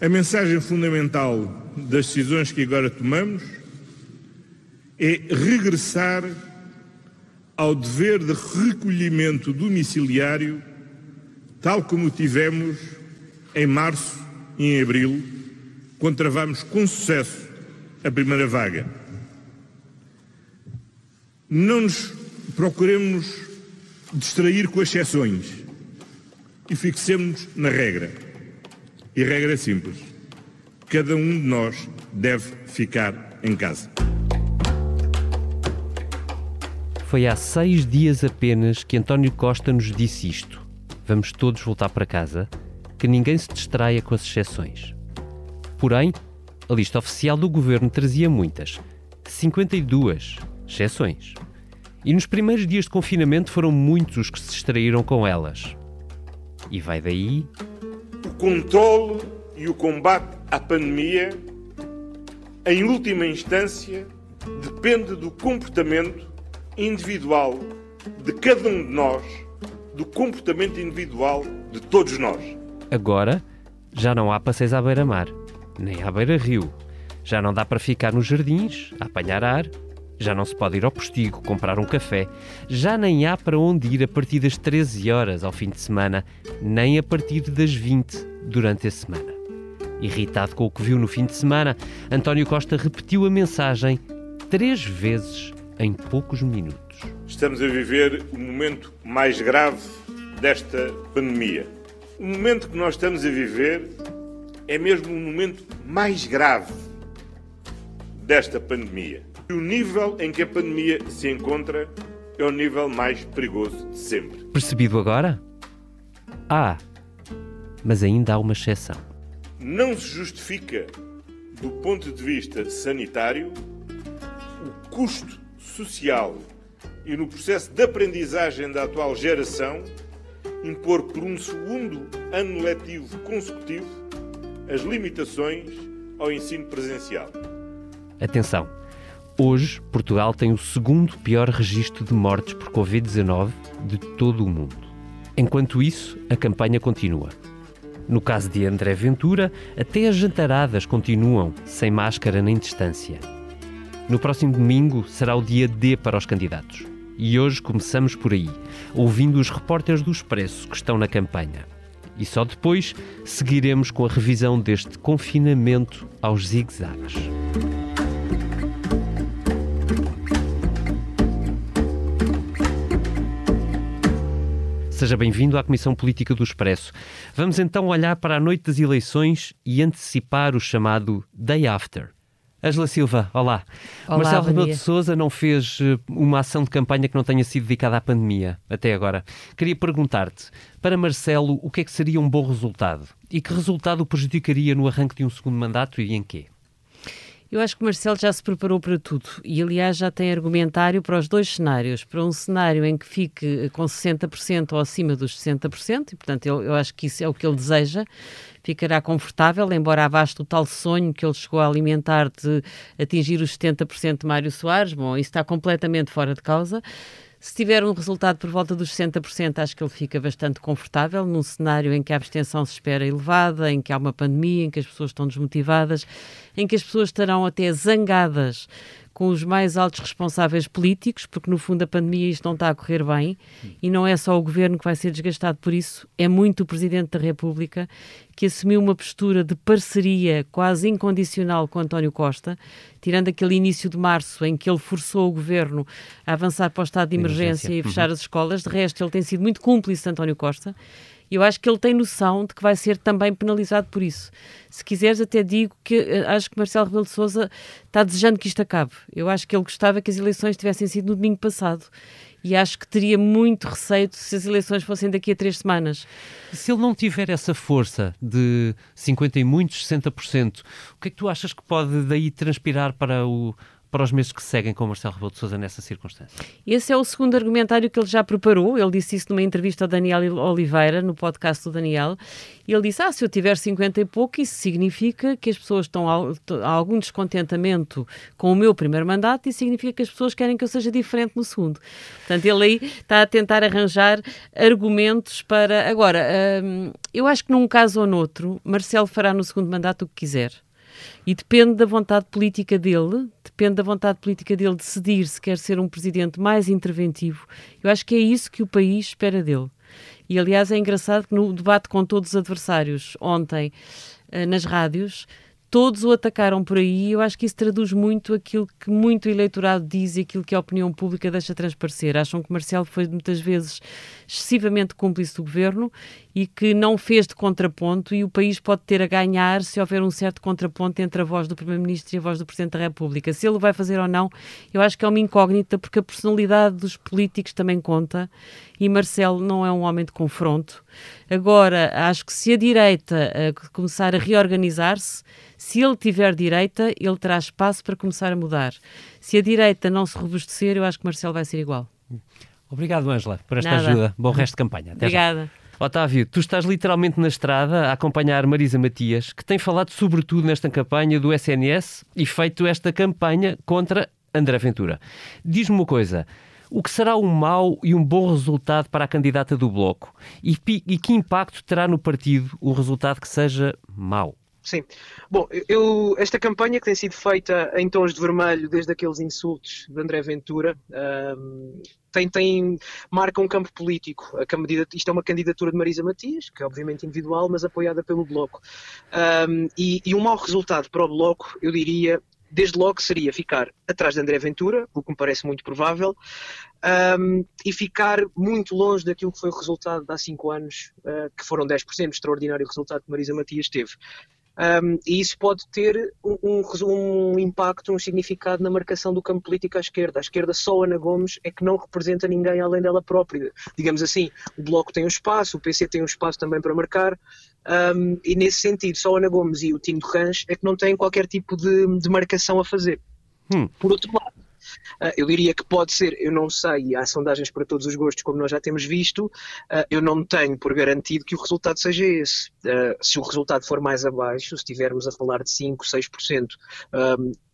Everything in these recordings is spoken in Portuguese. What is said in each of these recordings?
A mensagem fundamental das decisões que agora tomamos é regressar ao dever de recolhimento domiciliário, tal como tivemos em março e em abril, quando travamos com sucesso a primeira vaga. Não nos procuremos distrair com exceções e fixemos na regra. E regra simples. Cada um de nós deve ficar em casa. Foi há seis dias apenas que António Costa nos disse isto. Vamos todos voltar para casa, que ninguém se distraia com as exceções. Porém, a lista oficial do governo trazia muitas. 52 exceções. E nos primeiros dias de confinamento foram muitos os que se distraíram com elas. E vai daí. O controle e o combate à pandemia, em última instância, depende do comportamento individual de cada um de nós, do comportamento individual de todos nós. Agora, já não há passeios à beira-mar, nem à beira-rio. Já não dá para ficar nos jardins, a apanhar ar. Já não se pode ir ao postigo comprar um café. Já nem há para onde ir a partir das 13 horas ao fim de semana, nem a partir das 20 durante a semana. Irritado com o que viu no fim de semana, António Costa repetiu a mensagem três vezes em poucos minutos. Estamos a viver o momento mais grave desta pandemia. O momento que nós estamos a viver é mesmo o momento mais grave desta pandemia. O nível em que a pandemia se encontra é o nível mais perigoso de sempre. Percebido agora? Ah, mas ainda há uma exceção. Não se justifica, do ponto de vista sanitário, o custo social e no processo de aprendizagem da atual geração, impor por um segundo ano letivo consecutivo as limitações ao ensino presencial. Atenção! Hoje, Portugal tem o segundo pior registro de mortes por Covid-19 de todo o mundo. Enquanto isso, a campanha continua. No caso de André Ventura, até as jantaradas continuam sem máscara nem distância. No próximo domingo será o dia D para os candidatos. E hoje começamos por aí, ouvindo os repórteres do Expresso que estão na campanha. E só depois seguiremos com a revisão deste confinamento aos zigzags. Seja bem-vindo à Comissão Política do Expresso. Vamos então olhar para a noite das eleições e antecipar o chamado Day After. Angela Silva, olá. olá Marcelo Rebelo de Sousa não fez eh, uma ação de campanha que não tenha sido dedicada à pandemia até agora. Queria perguntar-te, para Marcelo, o que é que seria um bom resultado? E que resultado prejudicaria no arranque de um segundo mandato e em quê? Eu acho que o Marcelo já se preparou para tudo e, aliás, já tem argumentário para os dois cenários. Para um cenário em que fique com 60% ou acima dos 60%, e, portanto, eu, eu acho que isso é o que ele deseja, ficará confortável, embora abaste o tal sonho que ele chegou a alimentar de atingir os 70% de Mário Soares. Bom, isso está completamente fora de causa. Se tiver um resultado por volta dos 60%, acho que ele fica bastante confortável num cenário em que a abstenção se espera elevada, em que há uma pandemia, em que as pessoas estão desmotivadas, em que as pessoas estarão até zangadas com os mais altos responsáveis políticos, porque no fundo a pandemia isto não está a correr bem e não é só o governo que vai ser desgastado por isso, é muito o Presidente da República que assumiu uma postura de parceria quase incondicional com António Costa, tirando aquele início de março em que ele forçou o governo a avançar para o estado de emergência, emergência. e fechar uhum. as escolas. De resto, ele tem sido muito cúmplice de António Costa eu acho que ele tem noção de que vai ser também penalizado por isso. Se quiseres, até digo que eh, acho que Marcelo Rebelo de Sousa está desejando que isto acabe. Eu acho que ele gostava que as eleições tivessem sido no domingo passado e acho que teria muito receio se as eleições fossem daqui a três semanas. Se ele não tiver essa força de 50 e muitos, 60%, o que é que tu achas que pode daí transpirar para o, para os meses que seguem com Marcelo Rebelo de Sousa nessa circunstância? Esse é o segundo argumentário que ele já preparou. Ele disse isso numa entrevista ao Daniel Oliveira, no podcast do Daniel. Ele disse: Ah, se eu tiver 50 e pouco, isso significa que as pessoas estão a, algum descontentamento com o meu primeiro mandato e significa que as pessoas querem que eu seja diferente no segundo. Portanto, ele aí está a tentar arranjar argumentos para. Agora, hum, eu acho que num caso ou noutro, Marcelo fará no segundo mandato o que quiser. E depende da vontade política dele, depende da vontade política dele decidir se quer ser um presidente mais interventivo. Eu acho que é isso que o país espera dele. E aliás é engraçado que no debate com todos os adversários ontem eh, nas rádios, todos o atacaram por aí. Eu acho que isso traduz muito aquilo que muito eleitorado diz e aquilo que a opinião pública deixa transparecer. Acham que Marcelo foi muitas vezes excessivamente cúmplice do governo e que não fez de contraponto e o país pode ter a ganhar se houver um certo contraponto entre a voz do Primeiro-Ministro e a voz do Presidente da República. Se ele vai fazer ou não, eu acho que é uma incógnita porque a personalidade dos políticos também conta e Marcelo não é um homem de confronto. Agora, acho que se a direita uh, começar a reorganizar-se, se ele tiver direita, ele terá espaço para começar a mudar. Se a direita não se robustecer, eu acho que Marcelo vai ser igual. Obrigado, Ângela, por esta Nada. ajuda. Bom resto de campanha. Até Obrigada. Já. Otávio, tu estás literalmente na estrada a acompanhar Marisa Matias, que tem falado sobretudo nesta campanha do SNS e feito esta campanha contra André Ventura. Diz-me uma coisa. O que será um mau e um bom resultado para a candidata do Bloco? E, e que impacto terá no partido o resultado que seja mau? Sim. Bom, eu, esta campanha que tem sido feita em tons de vermelho desde aqueles insultos de André Ventura um, tem, tem, marca um campo político. A isto é uma candidatura de Marisa Matias, que é obviamente individual, mas apoiada pelo Bloco. Um, e, e um mau resultado para o Bloco, eu diria, desde logo seria ficar atrás de André Ventura, o que me parece muito provável, um, e ficar muito longe daquilo que foi o resultado de há cinco anos, uh, que foram 10%, extraordinário resultado que Marisa Matias teve. Um, e isso pode ter um, um, um, impacto, um significado na marcação do campo político à esquerda. A esquerda, só Ana Gomes, é que não representa ninguém além dela própria. Digamos assim, o Bloco tem um espaço, o PC tem um espaço também para marcar, e nesse sentido, só Ana Gomes e o Tino Ranch é que não têm qualquer tipo de, de marcação a fazer. Hum. Por outro lado, eu diria que pode ser, eu não sei, há sondagens para todos os gostos, como nós já temos visto, ah, eu não tenho por garantido que o resultado seja esse. Ah, se o resultado for mais abaixo, se estivermos a falar de 5, 6%,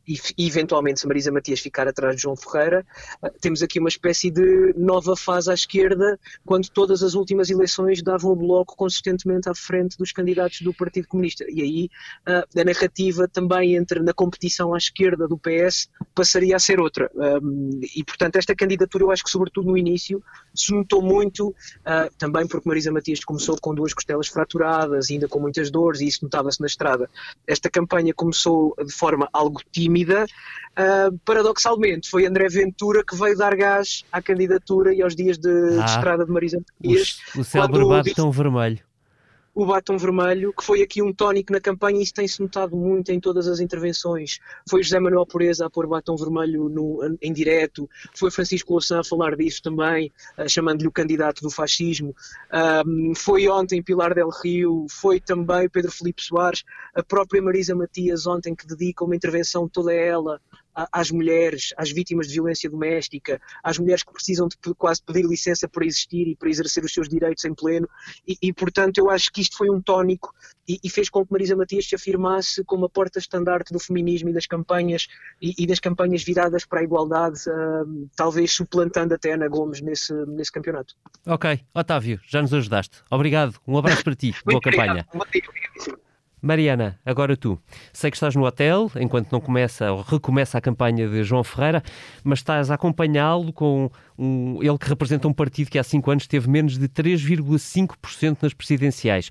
e, eventualmente se Marisa Matias ficar atrás de João Ferreira, ah, temos aqui uma espécie de nova fase à esquerda, quando todas as últimas eleições davam o Bloco consistentemente à frente dos candidatos do Partido Comunista. E aí ah, a narrativa também entre na competição à esquerda do PS passaria a ser outra. E portanto esta candidatura eu acho que sobretudo no início se notou muito, ah, também porque Marisa Matias começou com duas costelas fraturadas, ainda com muitas dores, e isso notava-se na estrada. Esta campanha começou de forma algo tímida, tímida. Uh, paradoxalmente, foi André Ventura que veio dar gás à candidatura e aos dias de, ah, de estrada de Marisa Dias. O, o céu barbado tão vermelho o batom vermelho, que foi aqui um tónico na campanha e isso tem-se notado muito em todas as intervenções. Foi José Manuel Pureza a pôr batom vermelho no, em direto, foi Francisco Louçã a falar disso também, uh, chamando-lhe o candidato do fascismo. Um, foi ontem Pilar del Rio, foi também Pedro Felipe Soares, a própria Marisa Matias ontem que dedica uma intervenção toda ela às mulheres, às vítimas de violência doméstica, às mulheres que precisam de quase pedir licença para existir e para exercer os seus direitos em pleno. E, e portanto, eu acho que isto foi um tónico e, e, fez com que Marisa Matias se afirmasse como a porta-estandarte do feminismo e das campanhas e, e, das campanhas viradas para a igualdade, uh, talvez suplantando até Ana Gomes nesse, nesse campeonato. Ok, Otávio, já nos ajudaste. Obrigado, um abraço para ti, boa campanha. Obrigado. Mariana, agora tu. Sei que estás no hotel enquanto não começa ou recomeça a campanha de João Ferreira, mas estás a acompanhá-lo com um, ele que representa um partido que há cinco anos teve menos de 3,5% nas presidenciais.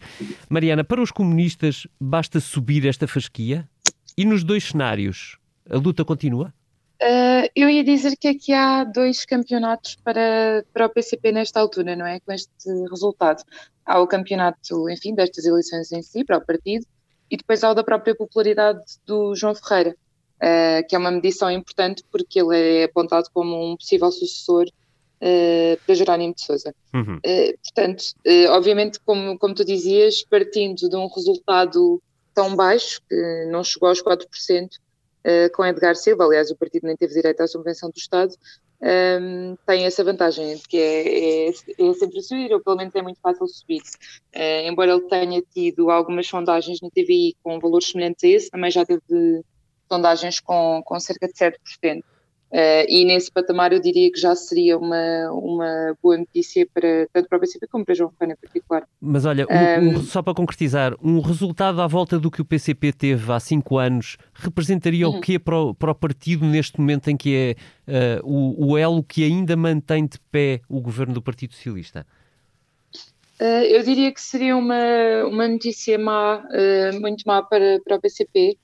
Mariana, para os comunistas basta subir esta fasquia? E nos dois cenários, a luta continua? Uh, eu ia dizer que aqui há dois campeonatos para, para o PCP nesta altura, não é? Com este resultado. Há o campeonato, enfim, destas eleições em si, para o partido, e depois há o da própria popularidade do João Ferreira, uh, que é uma medição importante porque ele é apontado como um possível sucessor uh, para Jerónimo de Sousa. Uhum. Uh, portanto, obviamente, como, como tu dizias, partindo de um resultado tão baixo, que não chegou aos 4%, uh, com Edgar Silva, aliás, o partido nem teve direito à subvenção do Estado, um, tem essa vantagem que é, é, é, sempre subir, ou pelo menos é muito fácil subir. Uh, embora ele tenha tido algumas sondagens na TVI com valores semelhantes a esse, também já teve sondagens com, com cerca de 7%. Uh, e nesse patamar eu diria que já seria uma, uma boa notícia para, tanto para o PCP como para João Ferreira em particular. Mas olha, um, um, só para concretizar, um resultado à volta do que o PCP teve há cinco anos representaria uhum. o quê para o, para o partido neste momento em que é uh, o, o elo que ainda mantém de pé o governo do Partido Socialista? Uh, eu diria que seria uma, uma notícia má, muito má para, para o PCP,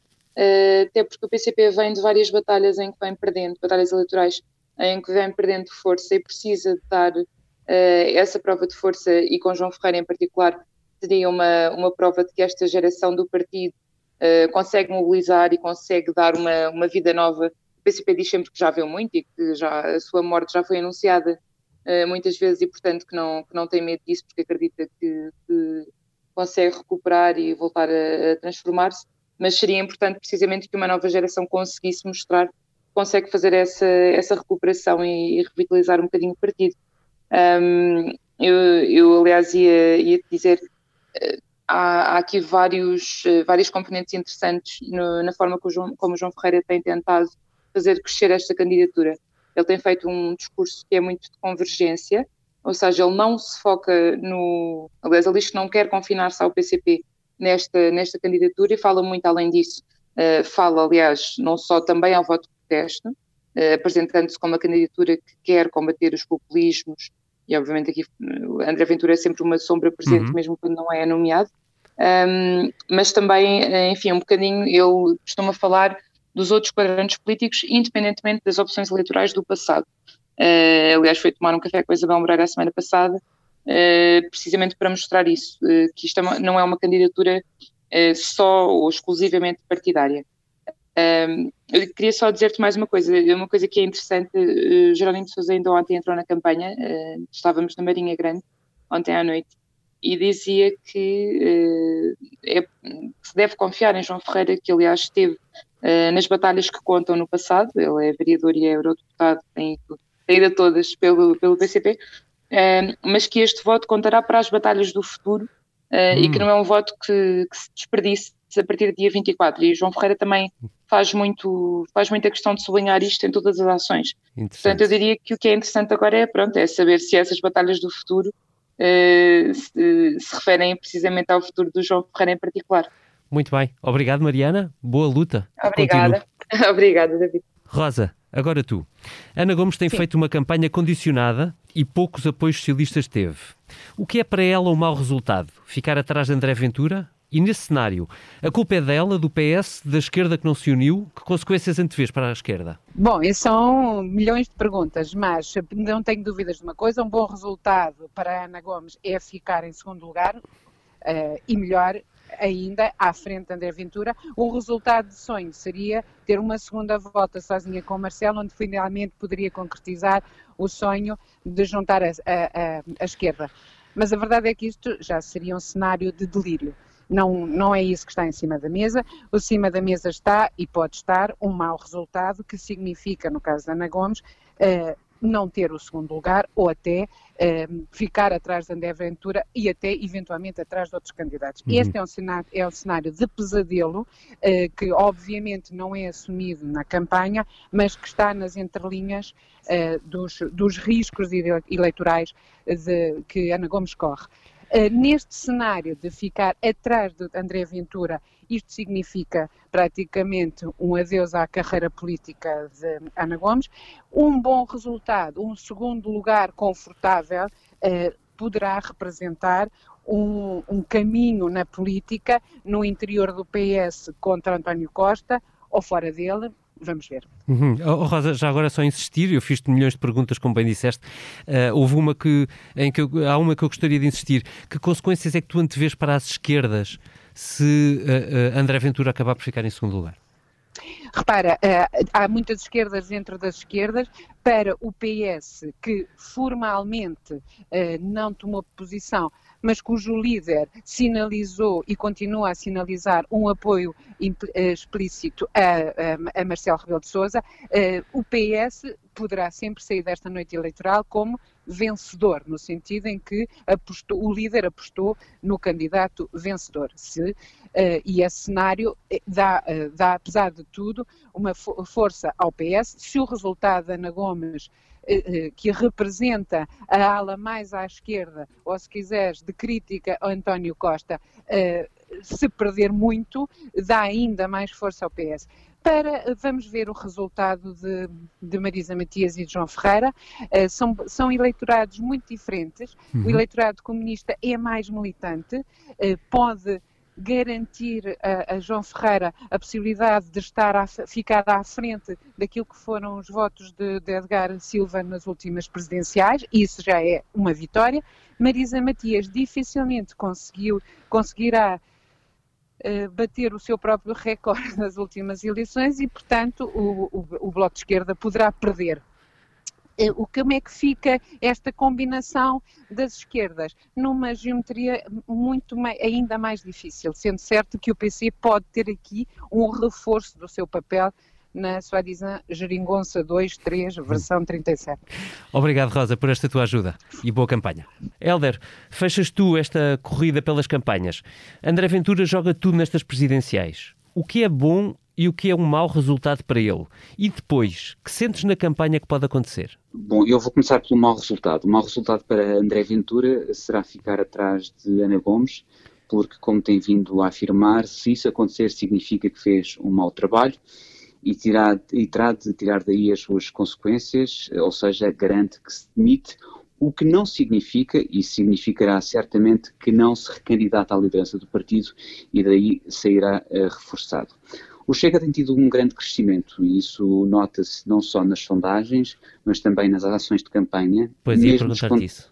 até porque o PCP vem de várias batalhas em que vem perdendo, batalhas eleitorais em que vem perdendo força e precisa de dar uh, essa prova de força, e com João Ferreira em particular, seria uma, uma prova de que esta geração do partido uh, consegue mobilizar e consegue dar uma, uma vida nova. O PCP diz sempre que já viu muito e que já, a sua morte já foi anunciada uh, muitas vezes e, portanto, que não, que não tem medo disso, porque acredita que, que consegue recuperar e voltar a, a transformar-se mas seria importante precisamente que uma nova geração conseguisse mostrar que consegue fazer essa, essa recuperação e, e revitalizar um bocadinho o partido. Um, eu, eu, aliás, ia, ia dizer, uh, há, há, aqui vários, uh, vários componentes interessantes no, na forma o, João, como o João Ferreira tem tentado fazer crescer esta candidatura. Ele tem feito um discurso que é muito de convergência, ou seja, ele não se foca no. Aliás, ele diz que não quer confinar-se ao PCP, nesta, nesta candidatura e fala muito além disso. Uh, fala, aliás, não só também ao voto de protesto, uh, apresentando-se como uma candidatura que quer combater os populismos, e obviamente aqui uh, André Ventura é sempre uma sombra presente, uhum. mesmo quando não é nomeado, um, mas também, enfim, um bocadinho ele costuma falar dos outros quadrantes políticos, independentemente das opções eleitorais do passado. Uh, aliás, foi tomar um café com a Isabel Moreira a semana passada eh, precisamente para mostrar isso, uh, que isto é não é uma candidatura uh, só ou exclusivamente partidária. Eu queria só dizer-te mais uma coisa, uma coisa que é interessante, uh, Jerónimo de Sousa ainda ontem entrou na campanha, estávamos na Marinha Grande, ontem à noite, e dizia que é, se deve confiar em João Ferreira, que aliás esteve nas batalhas que contam no passado, ele é vereador e é eurodeputado, tem, a todas pelo, pelo PCP, mas que este voto contará para as batalhas do futuro uh, hum. e que não é um voto que, que, se desperdice a partir do dia 24. E João Ferreira também faz muito faz muita questão de sublinhar isto em todas as ações. Portanto, eu diria que o que é interessante agora é, pronto, é saber se essas batalhas do futuro uh, se, se referem precisamente ao futuro do João Ferreira em particular. Muito bem. Obrigado, Mariana. Boa luta. Obrigada. Obrigada, David. Rosa, agora tu. Ana Gomes tem Sim. feito uma campanha condicionada e poucos apoios socialistas teve. O que é para ela um mau resultado? Ficar atrás de André Ventura? E nesse cenário, a culpa é dela, do PS, da esquerda que não se uniu? Que consequências antevês para a esquerda? Bom, são milhões de perguntas, mas não tenho dúvidas de uma coisa: um bom resultado para a Ana Gomes é ficar em segundo lugar uh, e melhor ainda à frente de André Ventura. O resultado de sonho seria ter uma segunda volta sozinha com Marcelo, onde finalmente poderia concretizar o sonho de juntar a, a, a, esquerda. Mas a verdade é que isto já seria um cenário de delírio. Não, não é isso que está em cima da mesa. O cima da mesa está e pode estar um mau resultado, que significa, no caso da Ana Gomes, uh, não ter o segundo lugar ou até uh, ficar atrás de André Ventura e até eventualmente atrás de outros candidatos. Uhum. Este é um cenário, é um cenário de pesadelo uh, que obviamente não é assumido na campanha, mas que está nas entrelinhas uh, dos, dos riscos eleitorais de, que Ana Gomes corre. Uh, neste cenário de ficar atrás de André Ventura, isto significa praticamente um adeus à carreira política de Ana Gomes. Um bom resultado, um segundo lugar confortável, uh, poderá representar um, um, caminho na política no interior do PS contra António Costa ou fora dele, vamos ver. Uhum. Oh, Rosa, já agora só insistir, eu fiz-te milhões de perguntas, como bem disseste, uh, houve uma que, em que eu, há uma que eu gostaria de insistir, que consequências é que tu antevês para as esquerdas se uh, uh, André Ventura acabar por ficar em segundo lugar? Repara, há muitas esquerdas dentro das esquerdas. Para o PS, que formalmente não tomou posição, mas cujo líder sinalizou e continua a sinalizar um apoio eh, explícito a, a, a Marcelo Rebelo de Sousa, uh, o PS poderá sempre sair desta noite eleitoral como vencedor, no sentido em que apostou, o líder apostou no candidato vencedor. Se, uh, e esse cenário dá, uh, dá, apesar de tudo, uma fo força ao PS. Se o resultado da Ana Gomes que representa a ala mais à esquerda, ou se quiseres, de crítica ao António Costa, se perder muito, dá ainda mais força ao PS para vamos ver o resultado de, de Marisa Matias e de João Ferreira. Uh, são, são eleitorados muito diferentes. Uhum. O eleitorado comunista é mais militante, uh, pode garantir a, a, João Ferreira a possibilidade de estar a, ficar à frente daquilo que foram os votos de, de Edgar Silva nas últimas presidenciais, isso já é uma vitória. Marisa Matias dificilmente conseguiu, conseguirá eh, bater o seu próprio recorde nas últimas eleições e, portanto, o, o, o Bloco de Esquerda poderá perder o como é que fica esta combinação das esquerdas numa geometria muito ainda mais difícil, sendo certo que o PC pode ter aqui um reforço do seu papel na soi-disant Geringonça 2, 3, versão 37. Obrigado, Rosa, por esta tua ajuda e boa campanha. Helder, fechas tu esta corrida pelas campanhas. André Ventura joga tudo nestas presidenciais. O que é bom e o que é um mau resultado para ele? E depois, que sentes na campanha que pode acontecer? Bom, eu vou começar pelo mau resultado. O mau resultado para André Ventura será ficar atrás de Ana Gomes, porque, como tem vindo a afirmar, se isso acontecer, significa que fez um mau trabalho e, tirar, e terá de tirar daí as suas consequências, ou seja, garante que se demite, o que não significa, e significará certamente que não se recandidata à liderança do partido e daí sairá uh, reforçado. O Chega tem tido um grande crescimento e isso nota-se não só nas sondagens, mas também nas ações de campanha. Pois ia perguntar-te isso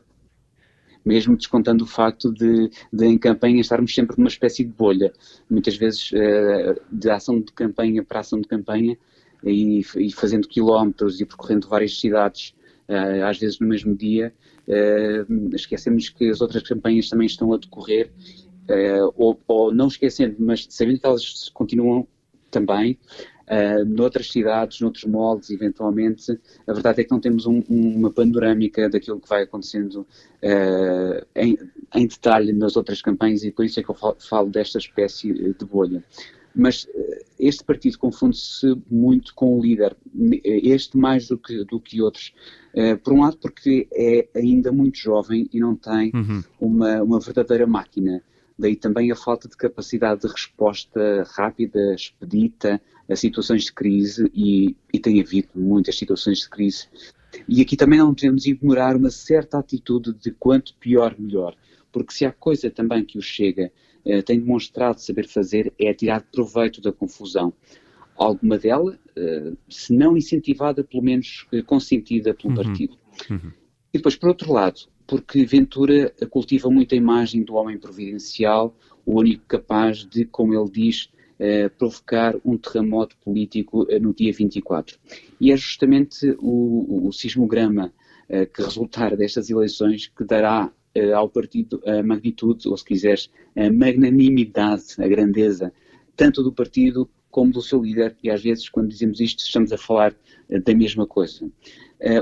mesmo descontando o facto de, de, em campanha estarmos sempre numa espécie de bolha. Muitas vezes uh, de ação de campanha para ação de campanha e, e fazendo quilómetros e percorrendo várias cidades, uh, às vezes no mesmo dia, uh, esquecemos que as outras campanhas também estão a decorrer, ou, ou, não esquecendo, mas sabendo que elas continuam também, uh, noutras cidades, noutros moldes, eventualmente. A verdade é que não temos um, uma panorâmica daquilo que vai acontecendo uh, em, em, detalhe nas outras campanhas e por isso é que eu falo, falo desta espécie de bolha. Mas uh, este partido confunde-se muito com o líder, este mais do que, do que outros. por um lado, porque é ainda muito jovem e não tem uhum. uma, uma verdadeira máquina. Daí também a falta de capacidade de resposta rápida, expedita a situações de crise e, e tem havido muitas situações de crise. E aqui também não podemos ignorar uma certa atitude de quanto pior, melhor. Porque se há coisa também que o Chega eh, tem demonstrado saber fazer é tirar proveito da confusão. Alguma dela, eh, se não incentivada, pelo menos eh, consentida pelo uhum. partido. Uhum. E depois, por outro lado, porque Ventura cultiva muito a imagem do homem providencial, o único capaz de, como ele diz, eh, provocar um terremoto político eh, no dia 24. E é justamente o, o sismograma eh, que resultar destas eleições que dará ao partido a magnitude, ou se quiseres, a magnanimidade, a grandeza, tanto do partido como do seu líder, e às vezes, quando dizemos isto, estamos a falar da mesma coisa.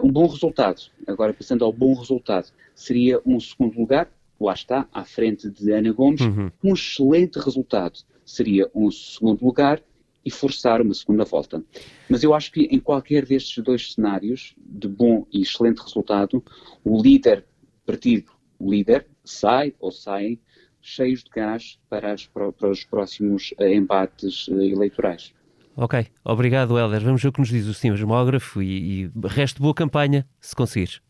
Um bom resultado, agora passando ao bom resultado, seria um segundo lugar, lá está, à frente de Ana Gomes, uhum. um excelente resultado. Seria um segundo lugar e forçar uma segunda volta. Mas eu acho que em qualquer destes dois cenários, de bom e excelente resultado, o líder, partido líder, sai ou saem cheios de gás para, as, para os próximos uh, embates uh, eleitorais. Ok, obrigado Helder. Vamos ver o que nos diz o sismógrafo e, e resto boa campanha, se conseguires.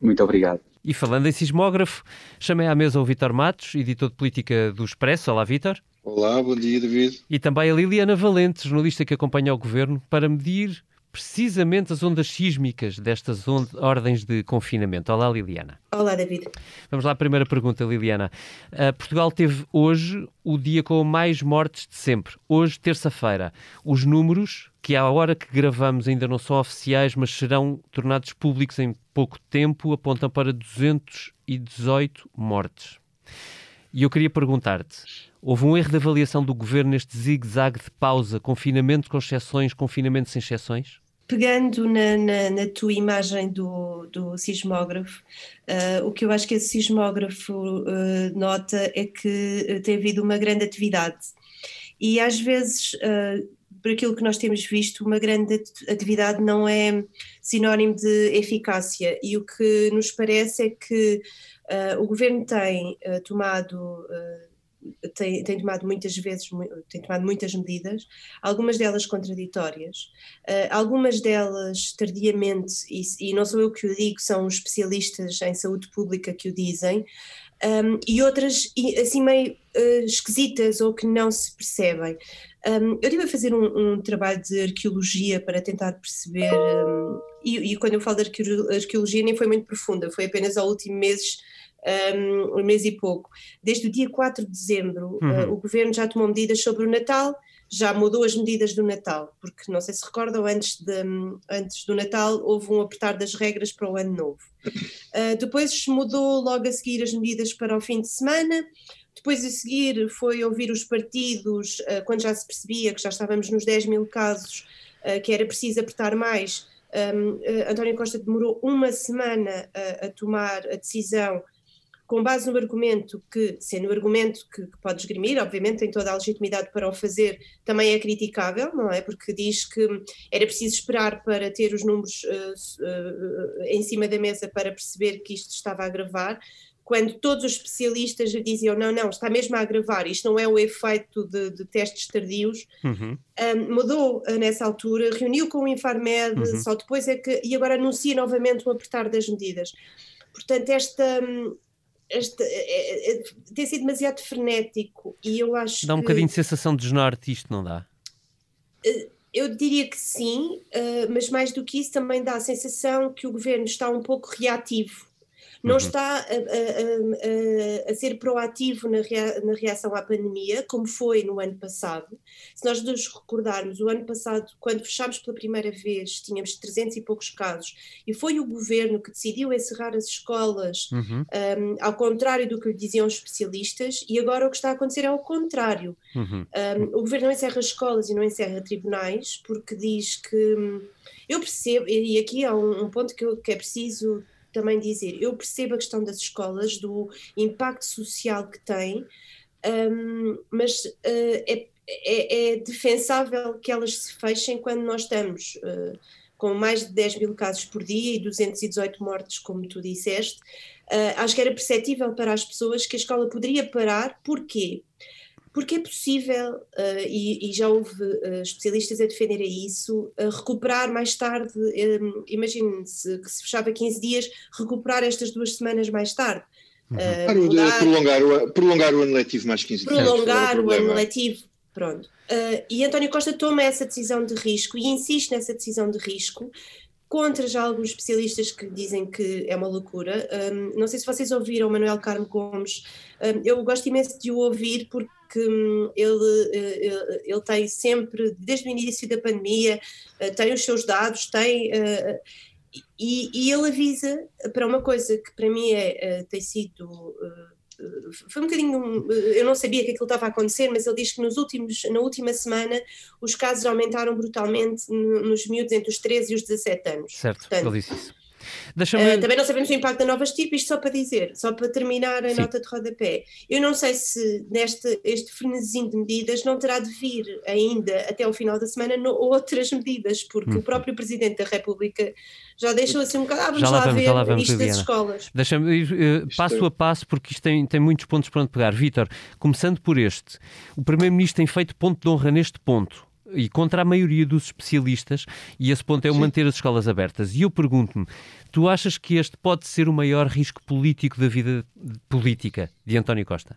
Muito obrigado. E falando em sismógrafo, chamei à mesa o Vitor Matos, editor de política do Expresso. Olá, Vitor. Olá, bom dia, David. E também a Liliana Valente, jornalista que acompanha o governo, para medir precisamente as ondas sísmicas destas ordens de confinamento. Olá, Liliana. Olá, David. Vamos lá à primeira pergunta, Liliana. Uh, Portugal teve hoje o dia com mais mortes de sempre. Hoje, terça-feira. Os números, que à hora que gravamos ainda não são oficiais, mas serão tornados públicos em pouco tempo, apontam para 218 mortes. E eu queria perguntar-te: houve um erro de avaliação do governo neste zigue-zague de pausa, confinamento com exceções, confinamento sem exceções? Pegando na, na, na, tua imagem do, do sismógrafo, uh, o que eu acho que esse sismógrafo uh, nota é que tem havido uma grande atividade. E às vezes, uh, por aquilo que nós temos visto, uma grande atividade não é sinónimo de eficácia. E o que nos parece é que o governo tem tomado tem, tem, tomado muitas vezes, tem tomado muitas medidas, algumas delas contraditórias, uh, algumas delas tardiamente, e, e, não sou eu que o digo, são especialistas em saúde pública que o dizem, um, e outras assim meio uh, esquisitas ou que não se percebem. Um, eu estive a fazer um, um, trabalho de arqueologia para tentar perceber, e, e, quando eu falo de arqueologia nem foi muito profunda, foi apenas ao último mês um, mês e pouco. Desde o dia 4 de dezembro, uhum. uh, o governo já tomou medidas sobre o Natal, já mudou as medidas do Natal, porque não sei se recordam, antes, de, antes do Natal houve um apertar das regras para o ano novo. Uh, depois mudou logo a seguir as medidas para o fim de semana. Depois a seguir foi ouvir os partidos, uh, quando já se percebia que já estávamos nos 10 mil casos, uh, que era preciso apertar mais. Um, António Costa demorou uma semana a tomar a decisão com base no argumento que, sendo o argumento que, que, pode esgrimir, obviamente tem toda a legitimidade para o fazer, também é criticável, não é? Porque diz que era preciso esperar para ter os números uh, uh, em cima da mesa para perceber que isto estava a agravar, quando todos os especialistas diziam não, não, está mesmo a agravar, isto não é o efeito de, de testes tardios, uhum. um, mudou uh, nessa altura, reuniu com o Infarmed, uhum. só depois é que, e agora anuncia novamente o apertar das medidas. Portanto, esta, hum, este, é, é, tem sido demasiado frenético e eu acho Dá um que, bocadinho de sensação de desnorte isto, não dá? Eh, eu diria que sim, uh, mas mais do que isso também dá a sensação que o governo está um pouco reativo não uhum. está a, a, a, a, ser proativo na, rea, na reação à pandemia, como foi no ano passado. Se nós nos recordarmos, o ano passado, quando fechámos pela primeira vez, tínhamos 300 e poucos casos, e foi o governo que decidiu encerrar as escolas, uhum. um, ao contrário do que lhe diziam os especialistas, e agora o que está a acontecer é o contrário. Uhum. Um, o governo não encerra escolas e não encerra tribunais, porque diz que. Hum, eu percebo, e aqui há um, um ponto que, eu, que é preciso também dizer, eu percebo a questão das escolas, do impacto social que tem, um, mas uh, é, é, é, defensável que elas se fechem quando nós estamos uh, com mais de 10 mil casos por dia e 218 mortes, como tu disseste. Uh, acho que era perceptível para as pessoas que a escola poderia parar, porquê? porque é possível, uh, e, e, já houve uh, especialistas a defenderem isso, uh, recuperar mais tarde, um, imagine-se que se fechava 15 dias, recuperar estas duas semanas mais tarde. Uhum. Uh, mudar, prolongar, o, prolongar o ano letivo mais 15 dias. Prolongar o, o ano letivo, pronto. e António Costa toma essa decisão de risco e insiste nessa decisão de risco, contra já alguns especialistas que dizem que é uma loucura. Um, não sei se vocês ouviram o Manuel Carmo Gomes, um, eu gosto imenso de o ouvir porque hum, ele, eh, ele, ele, tem sempre, desde o início da pandemia, eh, tem os seus dados, tem. Uh, e, e, ele avisa para uma coisa que para mim é, tem sido uh, foi um bocadinho. Eu não sabia que aquilo estava a acontecer, mas ele diz que nos últimos, na última semana os casos aumentaram brutalmente nos miúdos entre os 13 e os 17 anos. Certo, Portanto, ele disse isso. Uh, também não sabemos o impacto da nova estirpe, isto só para dizer, só para terminar a Sim. nota de rodapé. Eu não sei se neste este frenesim de medidas não terá de vir ainda até ao final da semana no, outras medidas, porque hum. o próprio Presidente da República já deixou assim um bocado, ah, vamos já lá, lá vamos, ver lá vamos, isto das escolas. Deixa-me uh, passo a passo, porque isto tem, tem muitos pontos para onde pegar. Vítor, começando por este, o Primeiro-Ministro tem feito ponto de honra neste ponto e contra a maioria dos especialistas, e esse ponto é o Sim. manter as escolas abertas. E eu pergunto-me, tu achas que este pode ser o maior risco político da vida política de António Costa?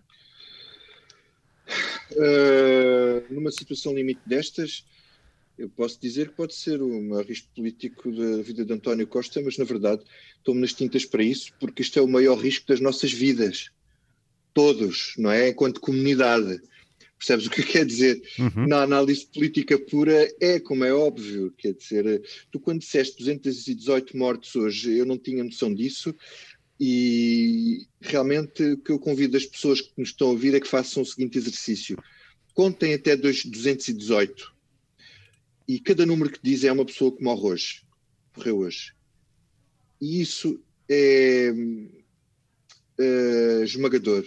Uh, numa situação limite destas, eu posso dizer que pode ser o maior risco político da vida de António Costa, mas na verdade estou-me nas tintas para isso, porque isto é o maior risco das nossas vidas. Todos, não é? Enquanto comunidade. Percebes o que quer dizer? Uhum. Na análise política pura é como é óbvio, quer dizer, tu quando disseste 218 mortes hoje, eu não tinha noção disso, E realmente o que eu convido as pessoas que nos estão a ouvir é que façam o seguinte exercício. Contem até 218 e cada número que diz é uma pessoa que morre hoje, morreu hoje. E isso é uh, esmagador.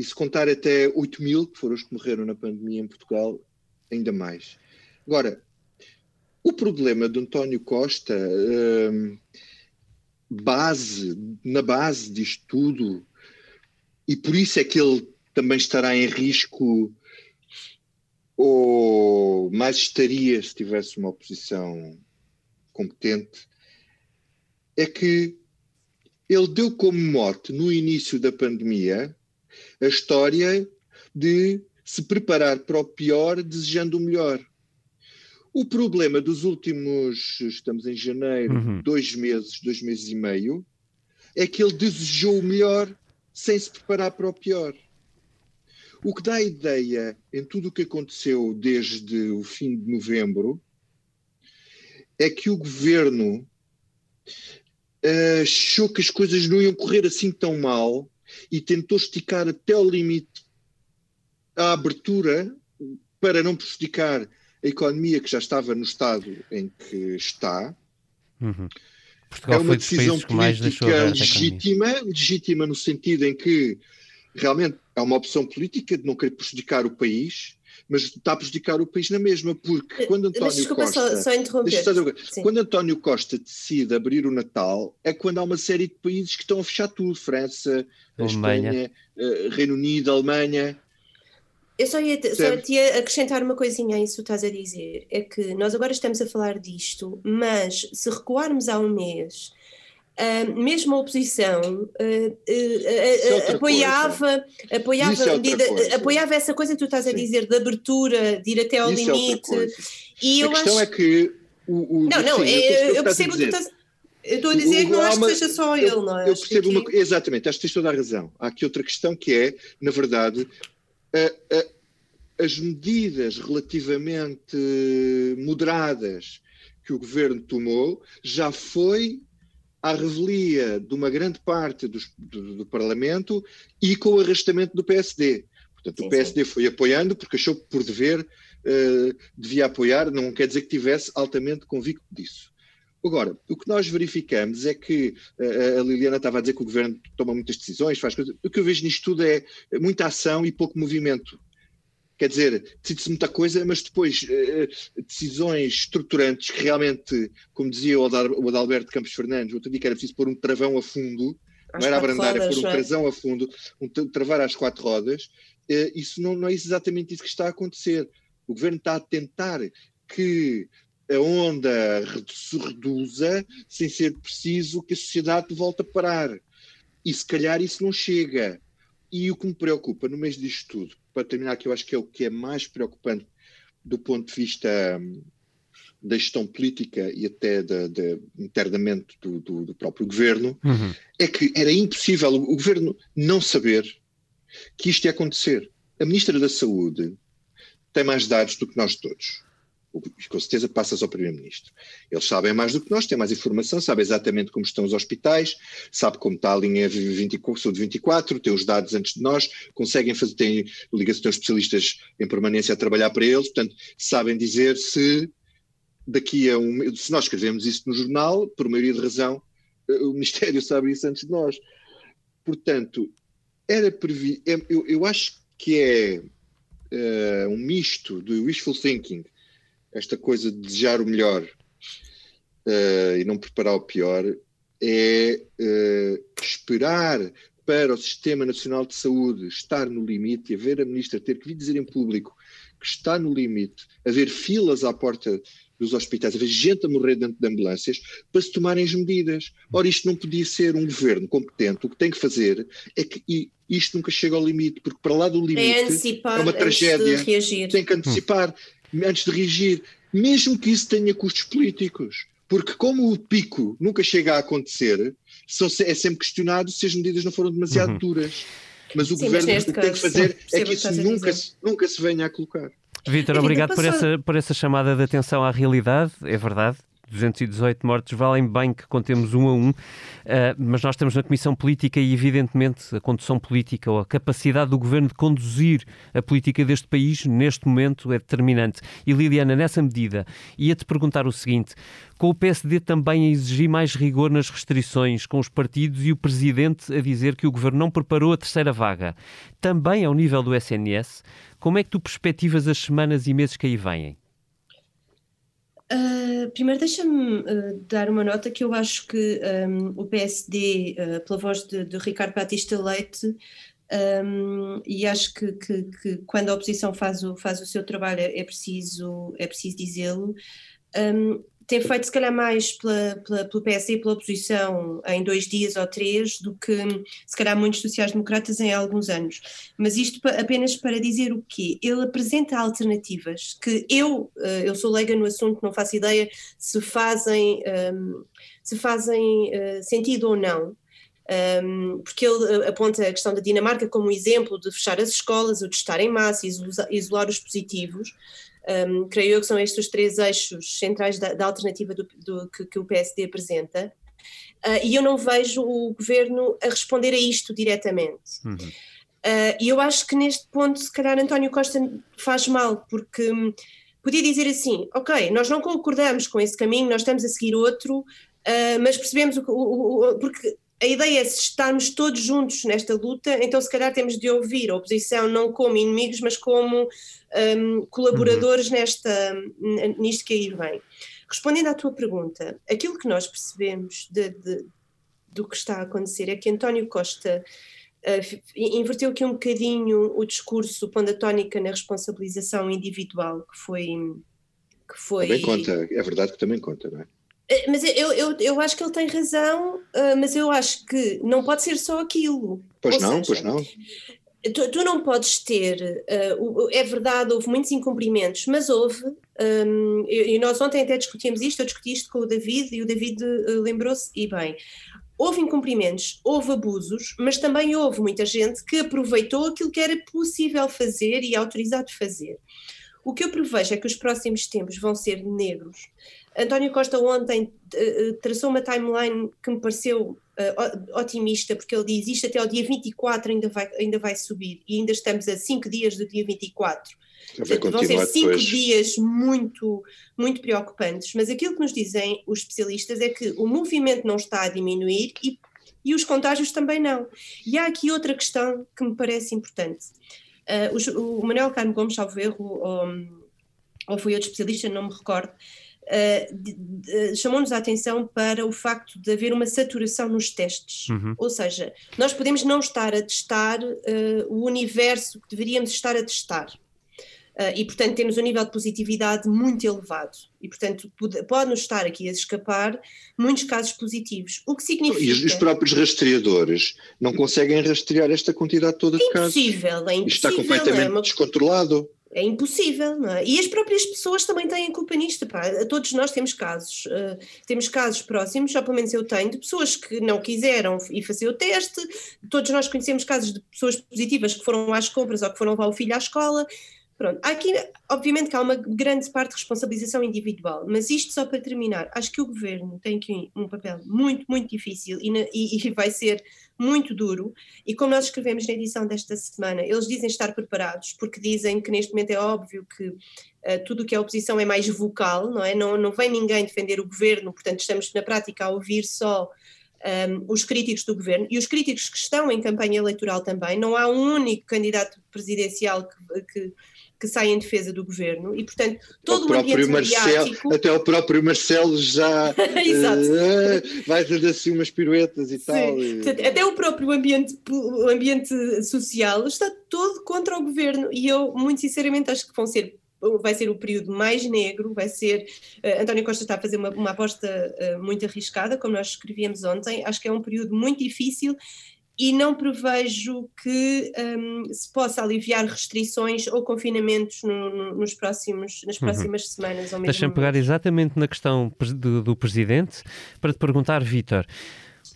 E se contar até 8 mil, que foram os que morreram na pandemia em Portugal, ainda mais. Agora, o problema de António Costa, uh, base, na base disto tudo, e por isso é que ele também estará em risco ou mais estaria se tivesse uma oposição competente, é que ele deu como morte no início da pandemia a história de se preparar para o pior desejando o melhor. O problema dos últimos, estamos em janeiro, uhum. dois meses, dois meses e meio, é que ele desejou o melhor sem se preparar para o pior. O que dá a ideia em tudo o que aconteceu desde o fim de novembro é que o governo achou que as coisas não iam correr assim tão mal e tentou esticar até ao limite a abertura para não prejudicar a economia que já estava no estado em que está. Uhum. é uma decisão política legítima, legítima no sentido em que realmente há uma opção política de não querer prejudicar o país, mas está a prejudicar o país na mesma, porque eh, quando António desculpa, Costa. Só, só interromper. quando António Costa decide abrir o Natal, é quando há uma série de países que estão a fechar tudo: França, Alemanha. Espanha, uh, Reino Unido, Alemanha. Eu só ia, te, só te ia acrescentar uma coisinha a isso que estás a dizer. É que nós agora estamos a falar disto, mas se recuarmos há um mês Uh, mesmo a oposição uh, uh, apoiava, apoiava, é de, apoiava essa coisa que tu estás a dizer, de abertura, de ir até ao Isso é limite. É e a eu questão acho... é que. O, o, não, não, sim, eu, eu percebo que tu estás. Eu estou a dizer o, que não acho uma, que seja só ele, não é? Eu percebo uma coisa, exatamente, acho que tens toda a razão. Há aqui outra questão que é, na verdade, a, a, as medidas relativamente moderadas que o governo tomou já foi à revelia de uma grande parte do, do, do, Parlamento e com o arrastamento do PSD. Portanto, o PSD foi apoiando porque achou que por dever uh, devia apoiar, não quer dizer que tivesse altamente convicto disso. Agora, o que nós verificamos é que uh, a Liliana estava a dizer que o governo toma muitas decisões, faz coisas. O que eu vejo nisto tudo é muita ação e pouco movimento. Quer dizer, decide-se muita coisa, mas depois uh, decisões estruturantes que realmente, como dizia o Adalberto Campos Fernandes, outro dia que era preciso pôr um travão a fundo, às não era abrandar, é pôr um é? travão a fundo, um travar às quatro rodas, uh, isso não, não é exatamente isso que está a acontecer. O governo está a tentar que a onda se reduza sem ser preciso que a sociedade volte a parar. E se calhar isso não chega. E o que me preocupa no mês disto tudo, para terminar, que eu acho que é o que é mais preocupante do ponto de vista hum, da gestão política e até de, de internamente do, do, do, próprio governo, uhum. é que era impossível o, o governo não saber que isto ia acontecer. A Ministra da Saúde tem mais dados do que nós todos com certeza passas ao Primeiro-Ministro. Eles sabem mais do que nós, têm mais informação, sabem exatamente como estão os hospitais, sabem como está a linha 24, saúde 24, têm os dados antes de nós, conseguem fazer, têm ligação, têm especialistas em permanência a trabalhar para eles, portanto, sabem dizer se daqui a um se nós escrevemos isso no jornal, por maioria de razão, eh, o Ministério sabe isso antes de nós. Portanto, era previ é, eu, eu acho que é uh, um misto de wishful thinking esta coisa de desejar o melhor uh, e não preparar o pior, é uh, esperar para o Sistema Nacional de Saúde estar no limite e haver a Ministra ter que vir dizer em público que está no limite, haver filas à porta dos hospitais, haver gente a morrer dentro de ambulâncias, para se tomarem as medidas. Ora, isto não podia ser um governo competente. O que tem que fazer é que isto nunca chega ao limite, porque para lá do limite é, é uma tragédia. Tem que antecipar antes de reagir, mesmo que isso tenha custos políticos. Porque como o pico nunca chega a acontecer, é sempre questionado se as medidas não foram demasiado uhum. duras. Mas o Sim, governo mas o que tem que fazer é que isso nunca, nunca se venha a colocar. Vítor, obrigado por essa, por essa chamada de atenção à realidade, é verdade. 218 mortes, valem bem que contemos um a um, uh, mas nós estamos na Comissão Política e, evidentemente, a condução política ou a capacidade do governo de conduzir a política deste país, neste momento, é determinante. E, Liliana, nessa medida, ia-te perguntar o seguinte: com o PSD também a exigir mais rigor nas restrições, com os partidos e o presidente a dizer que o governo não preparou a terceira vaga, também ao nível do SNS, como é que tu perspectivas as semanas e meses que aí vêm? Uh, primeiro, deixa-me uh, dar uma nota que eu acho que um, o PSD, uh, pela voz de, de, Ricardo Batista Leite, um, e acho que, que, que, quando a oposição faz o, faz o seu trabalho é preciso, é preciso dizê-lo, um, tem feito se calhar mais pela, pela, pelo PS e pela oposição em dois dias ou três do que se calhar muitos sociais-democratas em alguns anos. Mas isto apenas para dizer o quê? Ele apresenta alternativas que eu, eh, eu sou leiga no assunto, não faço ideia se fazem, um, se fazem uh, sentido ou não. Um, porque ele aponta a questão da Dinamarca como exemplo de fechar as escolas, o de estar em massa, isolar os positivos, um, creio eu que são estes os três eixos centrais da, da alternativa do, do que, que, o PSD apresenta. Uh, e eu não vejo o governo a responder a isto diretamente. Uhum. Uh, e eu acho que neste ponto, se calhar, António Costa faz mal, porque um, podia dizer assim: ok, nós não concordamos com esse caminho, nós estamos a seguir outro, uh, mas percebemos o, o, o, porque a ideia é se estarmos todos juntos nesta luta, então se calhar temos de ouvir a oposição não como inimigos, mas como um, colaboradores uhum. nesta, nisto que aí vem. Respondendo à tua pergunta, aquilo que nós percebemos de, de, do que está a acontecer é que António Costa uh, inverteu aqui um bocadinho o discurso, pondo a tónica na responsabilização individual, que foi. Que foi... Também conta, é verdade que também conta, não é? Eh, mas eu, eu, eu acho que ele tem razão, eh, mas eu acho que não pode ser só aquilo. Pois Ou não, seja, pois não. Tu, tu, não podes ter, uh, é verdade, houve muitos incumprimentos, mas houve, um, ehm, e, nós ontem até discutimos isto, eu discuti isto com o David e o David uh, lembrou-se, e bem, houve incumprimentos, houve abusos, mas também houve muita gente que aproveitou aquilo que era possível fazer e autorizado fazer. O que eu prevejo é que os próximos tempos vão ser negros, António Costa ontem uh, traçou uma timeline que me pareceu uh, otimista, porque ele diz isto até ao dia 24 ainda vai, ainda vai subir, e ainda estamos a 5 dias do dia 24. Portanto, vão ser 5 dias muito, muito preocupantes, mas aquilo que nos dizem os especialistas é que o movimento não está a diminuir e, e os contágios também não. E há aqui outra questão que me parece importante. Uh, o, o Manuel Carmo Gomes, salvo erro, ou, ou foi outro especialista, não me recordo, uh, chamou-nos a atenção para o facto de haver uma saturação nos testes. Uhum. Ou seja, nós podemos não estar a testar uh, o universo que deveríamos estar a testar. Uh, e, portanto, temos um nível de positividade muito elevado. E, portanto, pode-nos estar aqui a escapar muitos casos positivos. O que significa. E os próprios rastreadores não conseguem rastrear esta quantidade toda de casos. É impossível, é impossível. Isto está completamente é uma... descontrolado. É impossível, não é? E as próprias pessoas também têm culpa nisto, pá. Todos nós temos casos, uh, temos casos próximos, ou pelo menos eu tenho, de pessoas que não quiseram ir fazer o teste, todos nós conhecemos casos de pessoas positivas que foram às compras ou que foram levar o filho à escola, Pronto, aqui, obviamente que há uma grande parte de responsabilização individual, mas isto só para terminar, acho que o governo tem aqui um papel muito, muito difícil e, e, e, vai ser muito duro. E como nós escrevemos na edição desta semana, eles dizem estar preparados, porque dizem que neste momento é óbvio que uh, tudo o que é oposição é mais vocal, não é? Não, não vem ninguém defender o governo, portanto, estamos na prática a ouvir só. Um, ehm, os críticos do governo e os críticos que estão em campanha eleitoral também. Não há um único candidato presidencial que, que que sai em defesa do governo e, portanto, todo o, o ambiente Marcelo, mediático... Até o próprio Marcelo já uh, vai fazer assim umas piruetas e Sim. tal. E... Portanto, até o próprio ambiente, o ambiente social está todo contra o governo e eu, muito sinceramente, acho que vão ser vai ser o período mais negro, vai ser, uh, António Costa está a fazer uma, uma aposta uh, muito arriscada, como nós escrevíamos ontem, acho que é um período muito difícil e não prevejo que um, se possa aliviar restrições ou confinamentos no, no, nos próximos, nas uhum. próximas uhum. semanas. Deixa-me pegar exatamente na questão do, do Presidente para te perguntar, Vítor,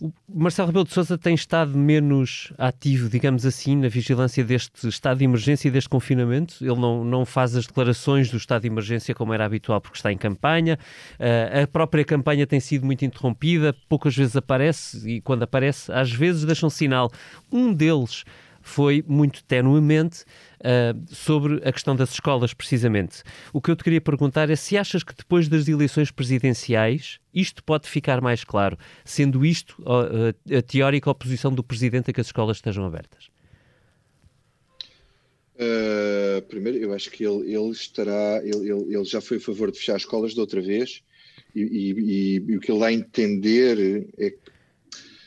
O Marcelo Rebelo de Sousa tem estado menos ativo, digamos assim, na vigilância deste estado de emergência e deste confinamento. Ele não, não faz as declarações do estado de emergência como era habitual porque está em campanha. Uh, a própria campanha tem sido muito interrompida, poucas vezes aparece e quando aparece, às vezes deixa um sinal. Um deles foi muito tenuemente uh, sobre a questão das escolas, precisamente. O que eu te queria perguntar é se achas que depois das eleições presidenciais isto pode ficar mais claro, sendo isto uh, a teórica oposição do Presidente a que as escolas estejam abertas. Uh, primeiro, eu acho que ele, ele estará, ele, ele, ele, já foi a favor de fechar as escolas de outra vez e, e, e, e o que ele dá a entender é que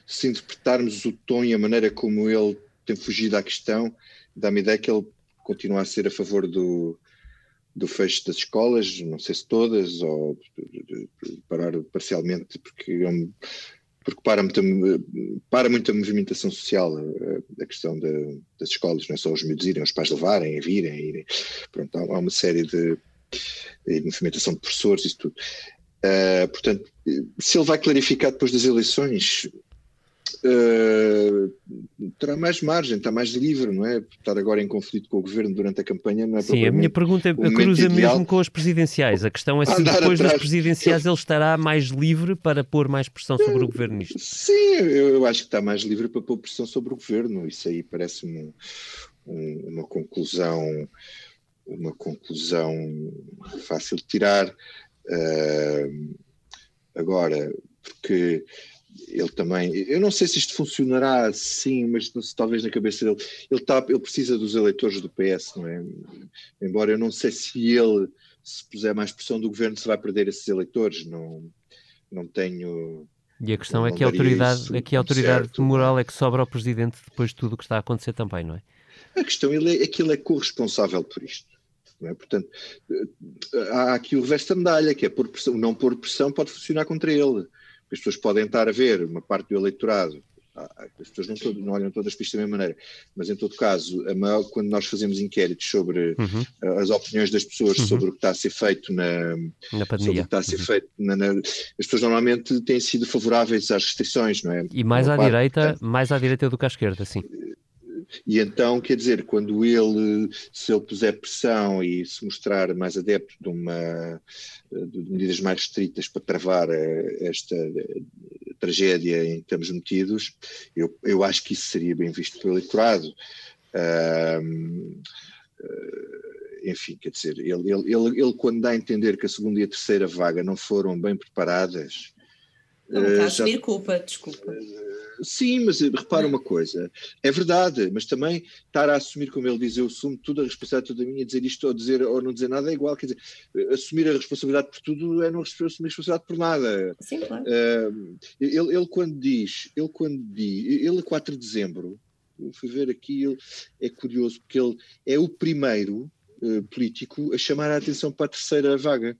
se interpretarmos o tom e a maneira como ele tem fugido à questão, dá-me ideia que ele continua a ser a favor do, do fecho das escolas, não sei se todas, ou parar parcialmente, porque, é porque para, muita, para muita movimentação social a, a questão das escolas, não é só os miúdos irem, os pais levarem, a virem, a irem. Pronto, há, há uma série de, de movimentação de professores, isso tudo. Uh, portanto, se ele vai clarificar depois das eleições, uh, terá mais margem, está mais livre, não é? Estar agora em conflito com o governo durante a campanha não é Sim, a minha pergunta cruza ideal. mesmo com as presidenciais. A questão é se Andar depois atrás. das presidenciais ele estará mais livre para pôr mais pressão sobre o governo nisto. Sim, eu, eu acho que está mais livre para pôr pressão sobre o governo. Isso aí parece-me um, uma conclusão uma conclusão fácil de tirar. Uh, agora, porque ele também, eu não sei se isto funcionará assim, mas talvez na cabeça dele, ele, tá, ele precisa dos eleitores do PS, não é? Embora eu não sei se ele, se puser mais pressão do governo, se vai perder esses eleitores, não, não tenho... E a questão é que a autoridade, é que a autoridade certo, moral é que sobra ao Presidente depois de tudo o que está a acontecer também, não é? A questão é, é que ele é corresponsável por isto. Não é? Portanto, há aqui o reverso da medalha, que é por pressão, não pôr pressão pode funcionar contra ele as pessoas podem estar a ver uma parte do eleitorado, ah, as pessoas não, todo, não olham todas as pistas da mesma maneira, mas em todo caso, maior, quando nós fazemos inquéritos sobre uhum. Ah, as opiniões das pessoas uhum. sobre o que está a ser feito na, na pandemia. Sobre o que está a ser uhum. feito na, na, as pessoas normalmente têm sido favoráveis às restrições, não é? E mais à parte, direita, portanto, mais à direita do que à esquerda, sim. E então, quer dizer, quando ele, se ele puser pressão e se mostrar mais adepto de, uma, de medidas mais restritas para travar eh, esta eh, tragédia em que estamos metidos, eu, eu acho que isso seria bem visto pelo eleitorado. Uh, enfim, quer dizer, ele, ele, ele, ele, quando dá a entender que a segunda e a terceira vaga não foram bem preparadas. Não está a assumir culpa, desculpa. Sim, mas repara uma coisa, é verdade, mas também estar a assumir, como ele diz, eu assumo tudo a responsabilidade toda minha, dizer isto ou dizer ou não dizer nada é igual, quer dizer, assumir a responsabilidade por tudo é não assumir a responsabilidade por nada. Sim, claro. Uh, ele, ele quando diz, ele quando diz, ele a 4 de dezembro, eu fui ver aqui, ele, é curioso, porque ele é o primeiro uh, político a chamar a atenção para a terceira vaga.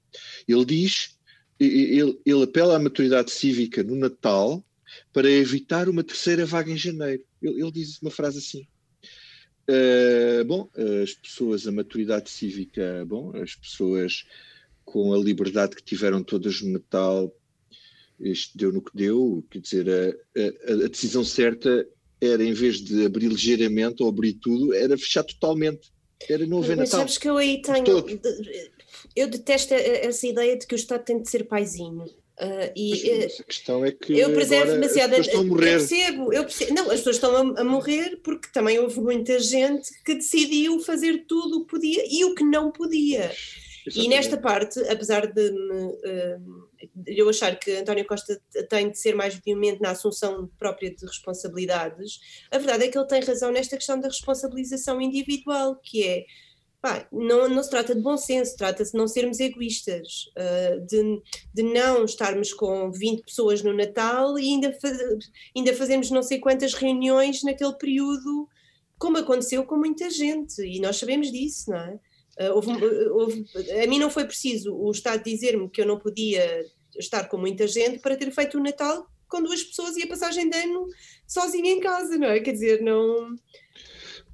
Ele diz, ele, ele apela à maturidade cívica no Natal, para evitar uma terceira vaga em janeiro. Ele, ele diz uma frase assim. Uh, bom, as pessoas, a maturidade cívica, bom, as pessoas com a liberdade que tiveram todas no Natal, isto deu no que deu, quer dizer, a, a, a decisão certa era, em vez de abrir ligeiramente ou abrir tudo, era fechar totalmente. Era haver Mas Natal. sabes que eu aí tenho. Eu detesto essa ideia de que o Estado tem de ser paizinho. Uh, e, mas, a questão é que eu preservo demasiado. As estão a morrer. Eu percebo, eu percebo, não, as pessoas estão a, a, morrer porque também houve muita gente que decidiu fazer tudo o que podia e o que não podia. E nesta parte, apesar de, uh, eu achar que António Costa tem de ser mais veemente na assunção própria de responsabilidades, a verdade é que ele tem razão nesta questão da responsabilização individual, que é Pá, não, não se trata de bom senso, trata-se de não sermos egoístas, uh, de, de não estarmos com 20 pessoas no Natal e ainda, faz, ainda fazermos não sei quantas reuniões naquele período, como aconteceu com muita gente, e nós sabemos disso, não é? Uh, houve, houve, a mim não foi preciso o Estado dizer-me que eu não podia estar com muita gente para ter feito o Natal com duas pessoas e a passagem de ano sozinha em casa, não é? Quer dizer, não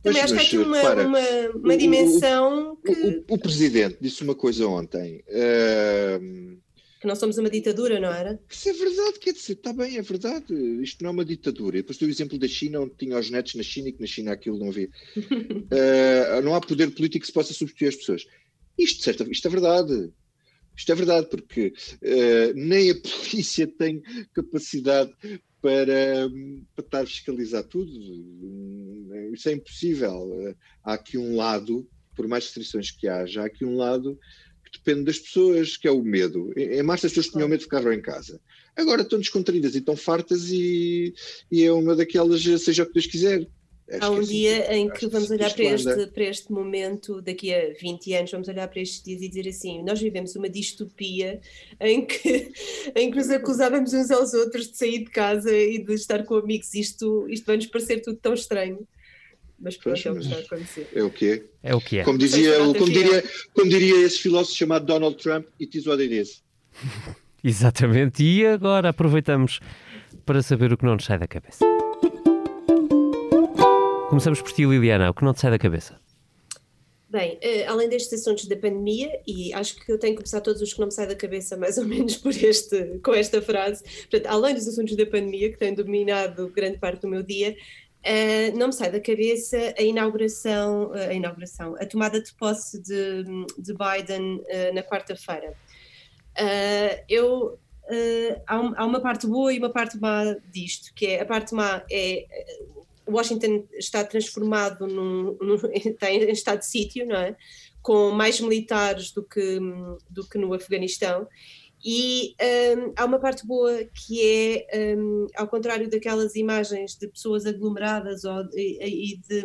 também mas, acho que há aqui uma, para, uma, uma dimensão o, que. O, o, o, Presidente disse uma coisa ontem. Uh, Que não somos uma ditadura, não era? Isso é verdade, quer dizer, está bem, é verdade. Isto não é uma ditadura. E depois tem o exemplo da China, onde tinha os netos na China e que na China aquilo não havia. uh, não há poder político que se possa substituir as pessoas. Isto, certo, isto é verdade. Isto é verdade, porque uh, nem a polícia tem capacidade para, para estar a fiscalizar tudo. Isso é impossível. Há aqui um lado, por mais restrições que haja, há aqui um lado depende das pessoas, que é o medo. Em março as pessoas tinham medo de ficar em casa. Agora estão descontraídas e estão fartas e, e é uma daquelas, seja o que Deus quiser. Há um dia em que vamos olhar para este, para este momento, daqui a 20 anos, vamos olhar para estes dias e dizer assim: nós vivemos uma distopia em que, em que nos acusávamos uns aos outros de sair de casa e de estar com amigos. Isto, isto vai nos parecer tudo tão estranho. Mas pronto, pois, é o que está a acontecer. É o que é. É o que é. Como, dizia, como, diria, como diria esse filósofo chamado Donald Trump, it is what it is. Exatamente. E agora aproveitamos para saber o que não nos sai da cabeça. Começamos por ti, Liliana, o que não te sai da cabeça? Bem, uh, além destes assuntos da pandemia, e acho que eu tenho que começar todos os que não me saem da cabeça mais ou menos por este, com esta frase, portanto, além dos assuntos da pandemia, que têm dominado grande parte do meu dia, uh, não me sai da cabeça a inauguração, uh, a inauguração, a tomada de posse de, de Biden na quarta-feira. eu há, um, há, uma parte boa e uma parte má disto, que é a parte má é Washington está transformado num, num está em estado de sítio, não é? Com mais militares do que, do que no Afeganistão. E um, há uma parte boa que é, um, ao contrário daquelas imagens de pessoas aglomeradas ou, e, e de,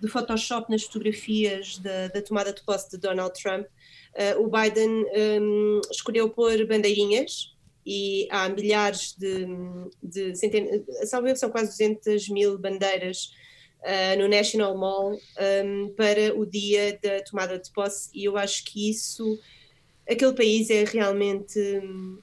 de, Photoshop nas fotografias da, da, tomada de posse de Donald Trump, uh, o Biden um, escolheu pôr bandeirinhas e há milhares de, de centenas, salvo são quase 200 mil bandeiras uh, no National Mall um, para o dia da tomada de posse. E eu acho que isso, aquele país é realmente,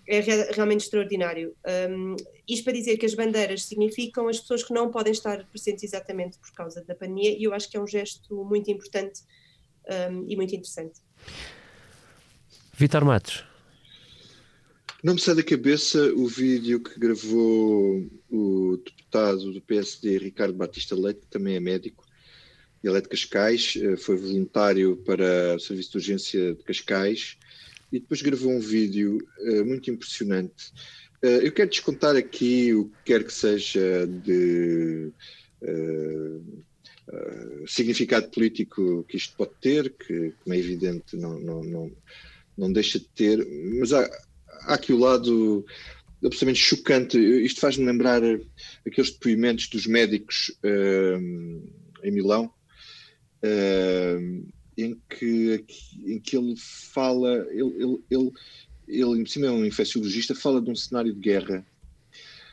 é realmente extraordinário. Um, isto para dizer que as bandeiras significam as pessoas que não podem estar presentes exatamente por causa da pandemia e eu acho que é um gesto muito importante um, e muito interessante. Vitor Matos, não me sai da cabeça o vídeo que gravou o deputado do PSD, Ricardo Batista Leite, que também é médico. Ele é de Cascais, eh, foi voluntário para o Serviço de Urgência de Cascais e depois gravou um vídeo uh, muito impressionante. Uh, eu quero descontar aqui o que quer que seja de uh, significado político que isto pode ter, que, como é evidente, não, não, não, não deixa de ter, mas há, há aqui o lado absolutamente chocante. Isto faz-me lembrar aqueles depoimentos dos médicos uh, em Milão, uh, em, que, em que ele fala, ele, ele, ele, ele, em cima é um infecciologista, fala de um cenário de guerra,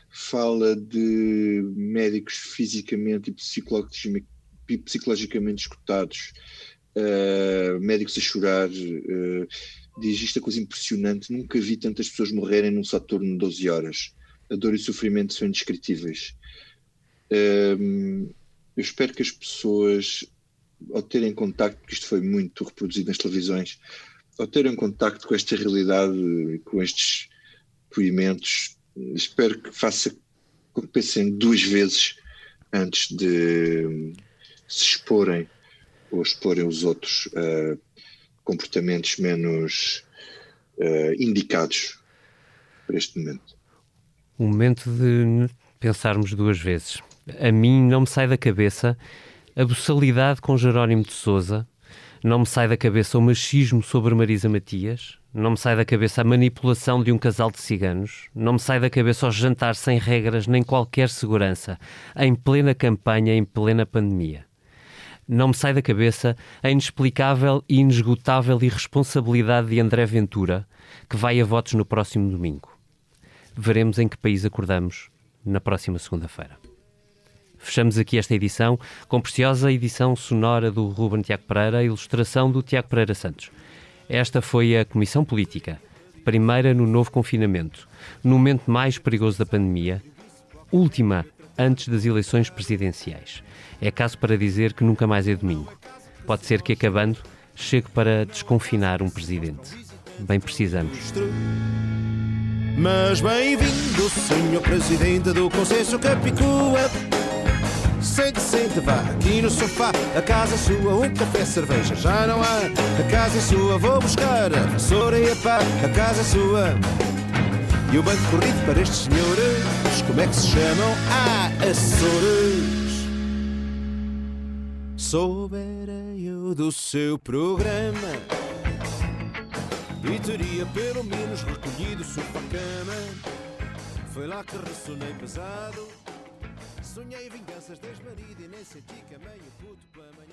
fala de médicos fisicamente e psicologicamente escutados, uh, médicos a chorar. Uh, diz isto é coisa impressionante, nunca vi tantas pessoas morrerem num só turno de 12 horas. A dor e o sofrimento são indescritíveis. Um, eu espero que as pessoas, ao terem contacto, porque isto foi muito reproduzido nas televisões, ao terem contacto com esta realidade, com estes depoimentos, espero que faça que pensem duas vezes antes de se exporem ou exporem os outros uh, comportamentos menos uh, indicados para este momento. O momento de pensarmos duas vezes. A mim não me sai da cabeça a boçalidade com Jerónimo de Souza, não me sai da cabeça o machismo sobre Marisa Matias, não me sai da cabeça a manipulação de um casal de ciganos, não me sai da cabeça o jantar sem regras nem qualquer segurança, em plena campanha, em plena pandemia. Não me sai da cabeça a inexplicável e inesgotável irresponsabilidade de André Ventura, que vai a votos no próximo domingo. Veremos em que país acordamos na próxima segunda-feira. Fechamos aqui esta edição com preciosa edição sonora do Ruben Tiago Pereira, ilustração do Tiago Pereira Santos. Esta foi a Comissão Política, primeira no novo confinamento, no momento mais perigoso da pandemia, última antes das eleições presidenciais. É caso para dizer que nunca mais é domingo. Pode ser que acabando chegue para desconfinar um presidente. Bem precisamos. Mas bem-vindo, senhor presidente do Conselho Capicua. Sente, sente, vá aqui no sofá. A casa é sua, um café, cerveja já não há. A casa é sua, vou buscar a vassoura e a pá. A casa é sua. E o banco corrido para estes senhores, como é que se chamam? Ah, Açores. Soubera eu do seu programa e teria pelo menos recolhido o sofá-cama. Foi lá que ressonei pesado. Sonhei vinganças desmarido e nem senti que a mãe o puto pela.